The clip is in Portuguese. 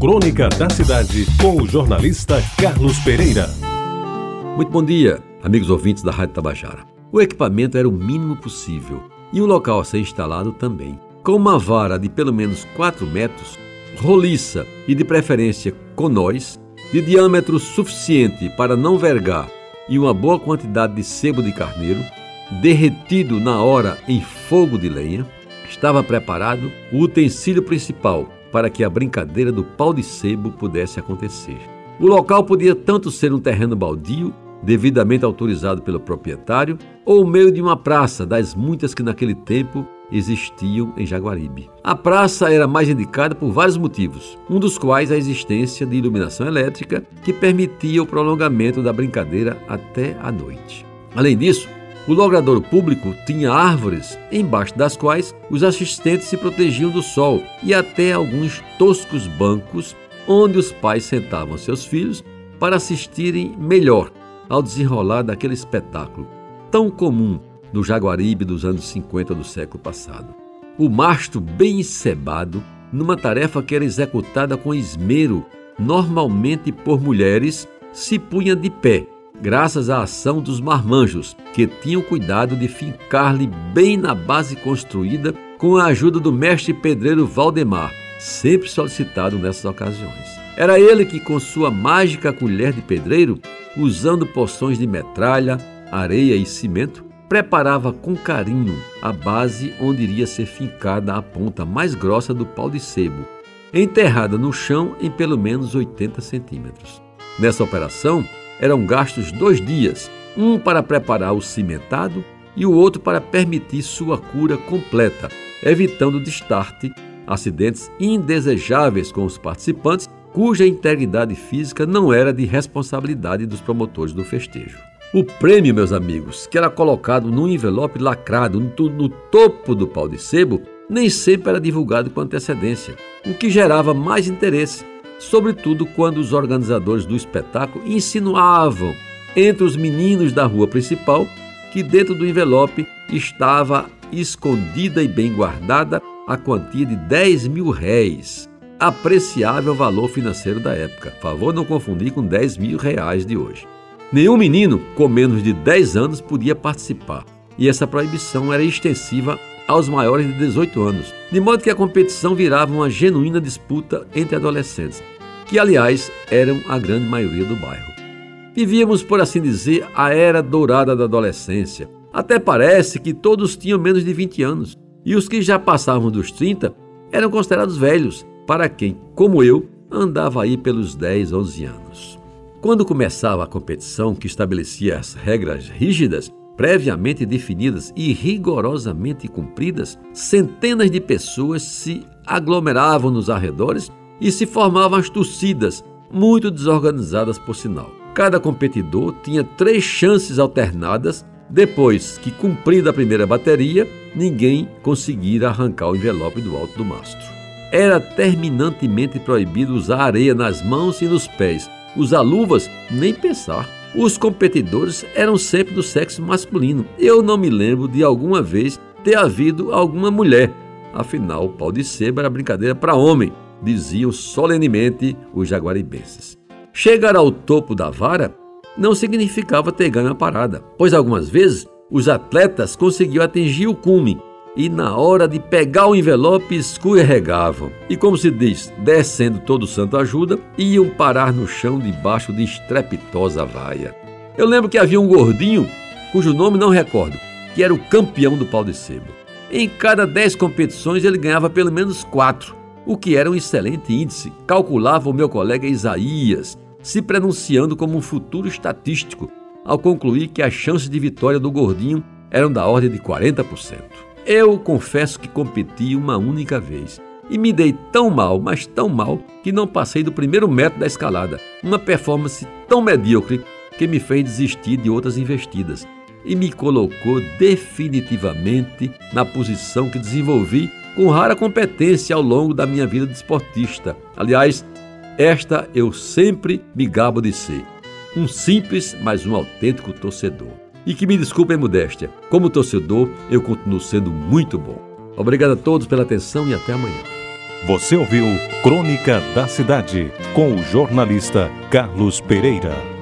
Crônica da Cidade, com o jornalista Carlos Pereira. Muito bom dia, amigos ouvintes da Rádio Tabajara. O equipamento era o mínimo possível e o local a ser instalado também. Com uma vara de pelo menos 4 metros, roliça e de preferência com nós, de diâmetro suficiente para não vergar e uma boa quantidade de sebo de carneiro, derretido na hora em fogo de lenha, estava preparado o utensílio principal para que a brincadeira do pau de sebo pudesse acontecer. O local podia tanto ser um terreno baldio, devidamente autorizado pelo proprietário, ou o meio de uma praça, das muitas que naquele tempo existiam em Jaguaribe. A praça era mais indicada por vários motivos, um dos quais a existência de iluminação elétrica que permitia o prolongamento da brincadeira até a noite. Além disso, o logradouro público tinha árvores embaixo das quais os assistentes se protegiam do sol e até alguns toscos bancos onde os pais sentavam seus filhos para assistirem melhor ao desenrolar daquele espetáculo tão comum no Jaguaribe dos anos 50 do século passado. O mastro bem encebado numa tarefa que era executada com esmero, normalmente por mulheres, se punha de pé graças à ação dos marmanjos, que tinham cuidado de fincar-lhe bem na base construída com a ajuda do mestre pedreiro Valdemar, sempre solicitado nessas ocasiões. Era ele que, com sua mágica colher de pedreiro, usando poções de metralha, areia e cimento, preparava com carinho a base onde iria ser fincada a ponta mais grossa do pau de sebo, enterrada no chão em pelo menos 80 centímetros. Nessa operação, eram gastos dois dias, um para preparar o cimentado e o outro para permitir sua cura completa, evitando destarte, acidentes indesejáveis com os participantes, cuja integridade física não era de responsabilidade dos promotores do festejo. O prêmio, meus amigos, que era colocado num envelope lacrado no, no topo do pau de sebo, nem sempre era divulgado com antecedência, o que gerava mais interesse sobretudo quando os organizadores do espetáculo insinuavam entre os meninos da rua principal que dentro do envelope estava escondida e bem guardada a quantia de 10 mil réis, apreciável valor financeiro da época. Favor não confundir com 10 mil reais de hoje. Nenhum menino com menos de 10 anos podia participar, e essa proibição era extensiva aos maiores de 18 anos, de modo que a competição virava uma genuína disputa entre adolescentes, que aliás eram a grande maioria do bairro. Vivíamos, por assim dizer, a era dourada da adolescência. Até parece que todos tinham menos de 20 anos, e os que já passavam dos 30 eram considerados velhos, para quem, como eu, andava aí pelos 10, 11 anos. Quando começava a competição que estabelecia as regras rígidas, previamente definidas e rigorosamente cumpridas, centenas de pessoas se aglomeravam nos arredores e se formavam as torcidas, muito desorganizadas por sinal. Cada competidor tinha três chances alternadas depois que, cumprida a primeira bateria, ninguém conseguira arrancar o envelope do alto do mastro. Era terminantemente proibido usar areia nas mãos e nos pés, usar luvas, nem pensar. Os competidores eram sempre do sexo masculino. Eu não me lembro de alguma vez ter havido alguma mulher. Afinal, o pau de seba era brincadeira para homem, diziam solenemente os jaguaribenses. Chegar ao topo da vara não significava ter ganho a parada, pois algumas vezes os atletas conseguiam atingir o cume e na hora de pegar o envelope escorregavam. E como se diz, descendo todo santo ajuda, iam parar no chão debaixo de estrepitosa vaia. Eu lembro que havia um gordinho, cujo nome não recordo, que era o campeão do pau de sebo. Em cada dez competições ele ganhava pelo menos quatro, o que era um excelente índice, calculava o meu colega Isaías, se pronunciando como um futuro estatístico, ao concluir que as chances de vitória do gordinho eram da ordem de 40%. Eu confesso que competi uma única vez e me dei tão mal, mas tão mal, que não passei do primeiro metro da escalada. Uma performance tão medíocre que me fez desistir de outras investidas e me colocou definitivamente na posição que desenvolvi com rara competência ao longo da minha vida de esportista. Aliás, esta eu sempre me gabo de ser. Um simples, mas um autêntico torcedor. E que me desculpe a modéstia, como torcedor, eu continuo sendo muito bom. Obrigado a todos pela atenção e até amanhã. Você ouviu Crônica da Cidade com o jornalista Carlos Pereira.